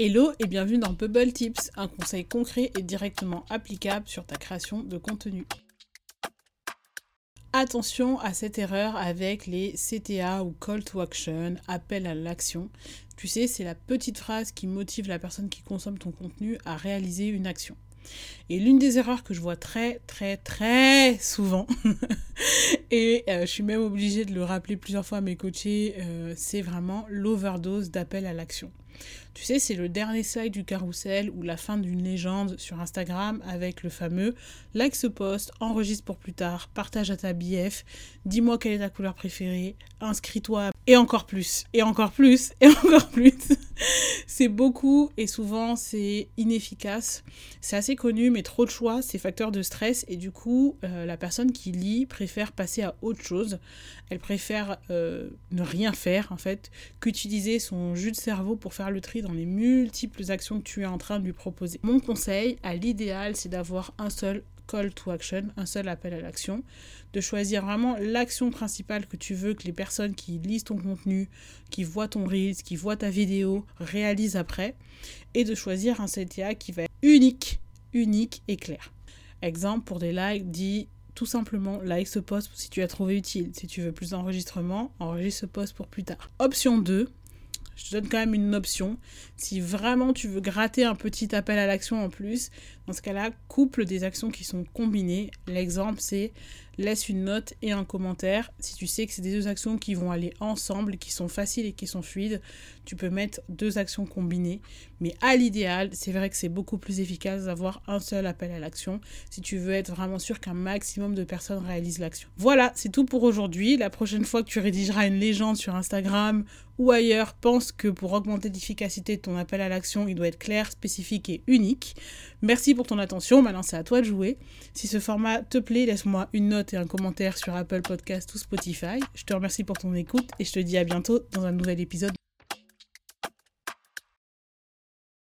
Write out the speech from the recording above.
Hello et bienvenue dans Bubble Tips, un conseil concret et directement applicable sur ta création de contenu. Attention à cette erreur avec les CTA ou Call to Action, appel à l'action. Tu sais, c'est la petite phrase qui motive la personne qui consomme ton contenu à réaliser une action. Et l'une des erreurs que je vois très très très souvent, et euh, je suis même obligée de le rappeler plusieurs fois à mes coachés, euh, c'est vraiment l'overdose d'appel à l'action. Tu sais, c'est le dernier slide du carrousel ou la fin d'une légende sur Instagram avec le fameux like ce post, enregistre pour plus tard, partage à ta BF, dis-moi quelle est ta couleur préférée, inscris-toi et encore plus, et encore plus, et encore plus. c'est beaucoup et souvent c'est inefficace. C'est assez connu, mais trop de choix, c'est facteur de stress et du coup, euh, la personne qui lit préfère passer à autre chose. Elle préfère euh, ne rien faire en fait qu'utiliser son jus de cerveau pour faire le tri dans les multiples actions que tu es en train de lui proposer. Mon conseil, à l'idéal, c'est d'avoir un seul call to action, un seul appel à l'action, de choisir vraiment l'action principale que tu veux que les personnes qui lisent ton contenu, qui voient ton reels, qui voient ta vidéo réalisent après, et de choisir un CTA qui va être unique, unique et clair. Exemple pour des likes, dis tout simplement like ce post si tu as trouvé utile. Si tu veux plus d'enregistrement, enregistre ce post pour plus tard. Option 2, je te donne quand même une option. Si vraiment tu veux gratter un petit appel à l'action en plus, dans ce cas-là, couple des actions qui sont combinées. L'exemple, c'est laisse une note et un commentaire. Si tu sais que c'est des deux actions qui vont aller ensemble, qui sont faciles et qui sont fluides, tu peux mettre deux actions combinées. Mais à l'idéal, c'est vrai que c'est beaucoup plus efficace d'avoir un seul appel à l'action si tu veux être vraiment sûr qu'un maximum de personnes réalisent l'action. Voilà, c'est tout pour aujourd'hui. La prochaine fois que tu rédigeras une légende sur Instagram ou ailleurs, pense que pour augmenter l'efficacité de ton appel à l'action, il doit être clair, spécifique et unique. Merci pour ton attention. Maintenant, c'est à toi de jouer. Si ce format te plaît, laisse-moi une un commentaire sur Apple Podcast ou Spotify. Je te remercie pour ton écoute et je te dis à bientôt dans un nouvel épisode